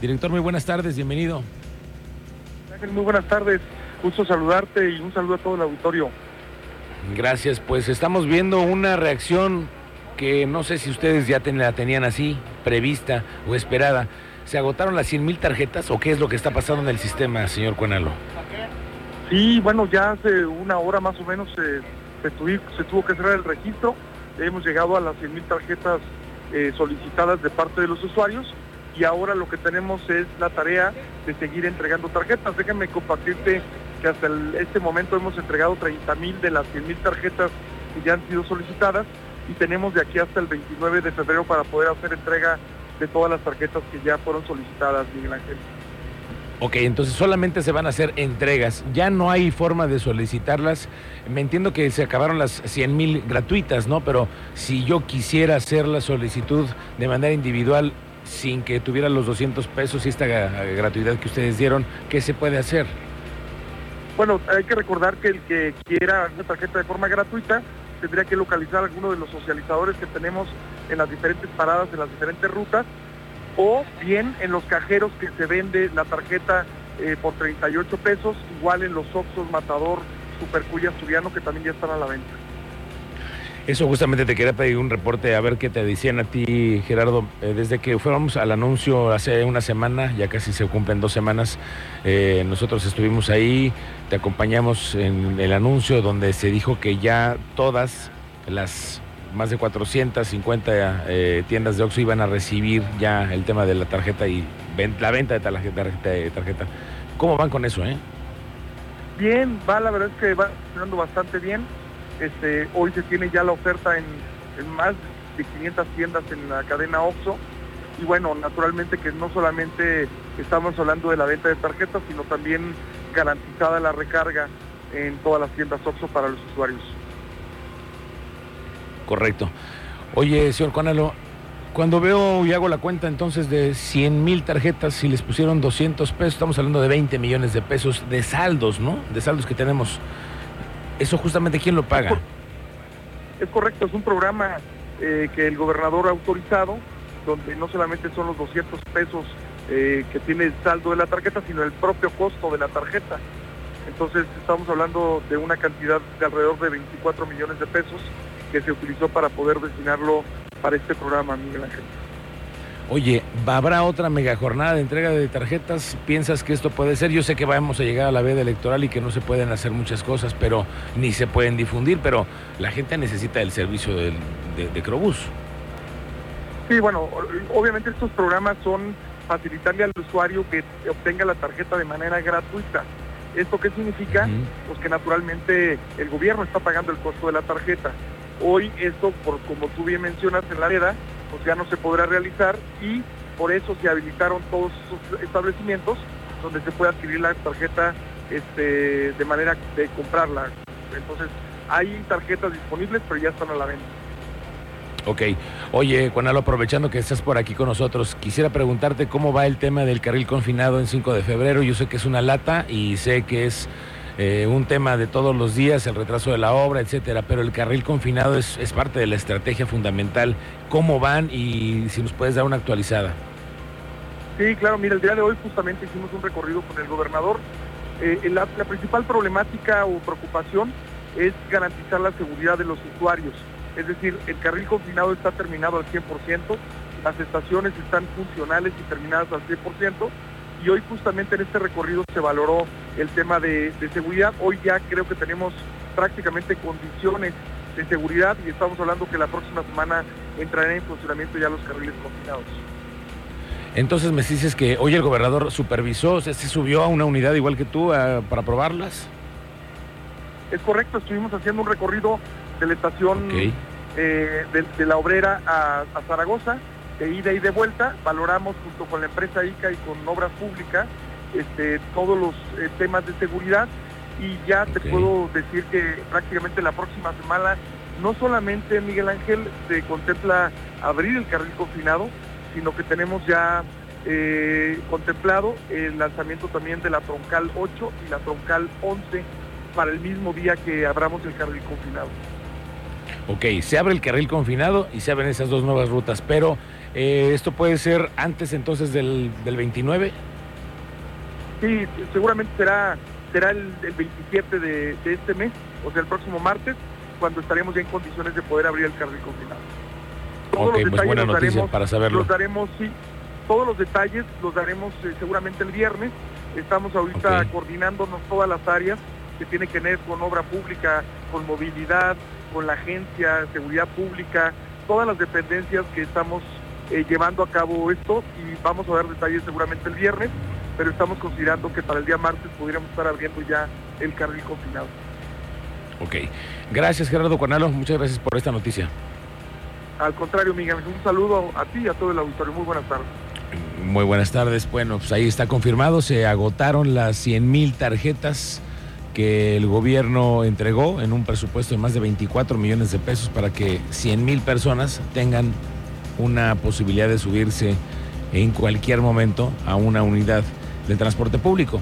Director, muy buenas tardes, bienvenido. Muy buenas tardes, gusto saludarte y un saludo a todo el auditorio. Gracias, pues estamos viendo una reacción que no sé si ustedes ya la tenían así, prevista o esperada. ¿Se agotaron las 100 mil tarjetas o qué es lo que está pasando en el sistema, señor Cuenalo? Sí, bueno, ya hace una hora más o menos se, se, tuvo que cerrar el registro. Hemos llegado a las 100 mil tarjetas eh, solicitadas de parte de los usuarios y ahora lo que tenemos es la tarea de seguir entregando tarjetas. Déjenme compartirte que hasta este momento hemos entregado 30 mil de las 100 mil tarjetas que ya han sido solicitadas y tenemos de aquí hasta el 29 de febrero para poder hacer entrega de todas las tarjetas que ya fueron solicitadas, Miguel Ángel. Ok, entonces solamente se van a hacer entregas, ya no hay forma de solicitarlas. Me entiendo que se acabaron las 100 mil gratuitas, ¿no? Pero si yo quisiera hacer la solicitud de manera individual sin que tuviera los 200 pesos y esta gratuidad que ustedes dieron, ¿qué se puede hacer? Bueno, hay que recordar que el que quiera una tarjeta de forma gratuita tendría que localizar alguno de los socializadores que tenemos en las diferentes paradas de las diferentes rutas o bien en los cajeros que se vende la tarjeta eh, por 38 pesos, igual en los Oxos Matador, Supercuya Asturiano que también ya están a la venta. Eso justamente te quería pedir un reporte a ver qué te decían a ti, Gerardo. Eh, desde que fuéramos al anuncio hace una semana, ya casi se cumplen dos semanas, eh, nosotros estuvimos ahí, te acompañamos en el anuncio donde se dijo que ya todas las más de 450 eh, tiendas de Oxxo iban a recibir ya el tema de la tarjeta y la venta de tarjeta, tarjeta. ¿Cómo van con eso, eh? Bien, va, la verdad es que va funcionando bastante bien. Este, hoy se tiene ya la oferta en, más de 500 tiendas en la cadena Oxxo. Y bueno, naturalmente que no solamente estamos hablando de la venta de tarjetas, sino también garantizada la recarga en todas las tiendas Oxxo para los usuarios. Correcto. Oye, señor Conalo, cuando veo y hago la cuenta entonces de 100 mil tarjetas, y les pusieron 200 pesos, estamos hablando de 20 millones de pesos de saldos, ¿no? De saldos que tenemos. ¿Eso justamente quién lo paga? Es correcto, es un programa eh, que el gobernador ha autorizado, donde no solamente son los 200 pesos eh, que tiene el saldo de la tarjeta, sino el propio costo de la tarjeta. Entonces estamos hablando de una cantidad de alrededor de 24 millones de pesos que se utilizó para poder destinarlo para este programa, Miguel Ángel. Oye, ¿habrá otra mega jornada de entrega de tarjetas? ¿Piensas que esto puede ser? Yo sé que vamos a llegar a la veda electoral y que no se pueden hacer muchas cosas, pero ni se pueden difundir, pero la gente necesita el servicio de, de, Crobús. Sí, bueno, obviamente estos programas son facilitarle al usuario que obtenga la tarjeta de manera gratuita. ¿Esto qué significa? Pues que naturalmente el gobierno está pagando el costo de la tarjeta. Hoy esto, por, como tú bien mencionas en la EDA, pues ya no se podrá realizar y por eso se habilitaron todos esos establecimientos donde se puede adquirir la tarjeta este, de manera de comprarla. Entonces, hay tarjetas disponibles, pero ya están a la venta. Ok. Oye, Juanalo, aprovechando que estás por aquí con nosotros, quisiera preguntarte cómo va el tema del carril confinado en 5 de febrero. Yo sé que es una lata y sé que es eh, un tema de todos los días, el retraso de la obra, etcétera, pero el carril confinado es, parte de la estrategia fundamental. ¿Cómo van y si nos puedes dar una actualizada? Sí, claro, mira, el día de hoy justamente hicimos un recorrido con el gobernador. Eh, la, principal problemática o preocupación es garantizar la seguridad de los usuarios. Es decir, el carril confinado está terminado al 100%, las estaciones están funcionales y terminadas al 100%, y hoy justamente en este recorrido se valoró el tema de, seguridad. Hoy ya creo que tenemos prácticamente condiciones de seguridad y estamos hablando que la próxima semana entrarán en funcionamiento ya los carriles confinados. Entonces me dices que hoy el gobernador supervisó, se subió a una unidad igual que tú para probarlas. Es correcto, estuvimos haciendo un recorrido de la estación eh, de, la obrera a Zaragoza de ida y de vuelta, valoramos junto con la empresa ICA y con Obras Públicas este, todos los eh, temas de seguridad y ya te puedo decir que prácticamente la próxima semana no solamente Miguel Ángel se contempla abrir el carril confinado, sino que tenemos ya eh, contemplado el lanzamiento también de la troncal 8 y la troncal 11 para el mismo día que abramos el carril confinado. Ok, se abre el carril confinado y se abren esas dos nuevas rutas, pero Eh, ¿Esto puede ser antes entonces del, del 29? Sí, seguramente será será el, 27 de, este mes, o sea, el próximo martes, cuando estaremos ya en condiciones de poder abrir el carril confinado. Todos los pues detalles los daremos, para saberlo. Los daremos, sí, todos los detalles los daremos eh, seguramente el viernes. Estamos ahorita coordinándonos todas las áreas que tienen que ver con obra pública, con movilidad, con la agencia, seguridad pública, todas las dependencias que estamos eh, llevando a cabo esto y vamos a dar detalles seguramente el viernes pero estamos considerando que para el día martes pudiéramos estar abriendo ya el carril confinado. Ok. Gracias, Gerardo Cuanalo. Muchas gracias por esta noticia. Al contrario, Miguel, un saludo a ti y a todo el auditorio. Muy buenas tardes. Muy buenas tardes. Bueno, pues ahí está confirmado. Se agotaron las 100 mil tarjetas que el gobierno entregó en un presupuesto de más de 24 millones de pesos para que 100 mil personas tengan una posibilidad de subirse en cualquier momento a una unidad del transporte público.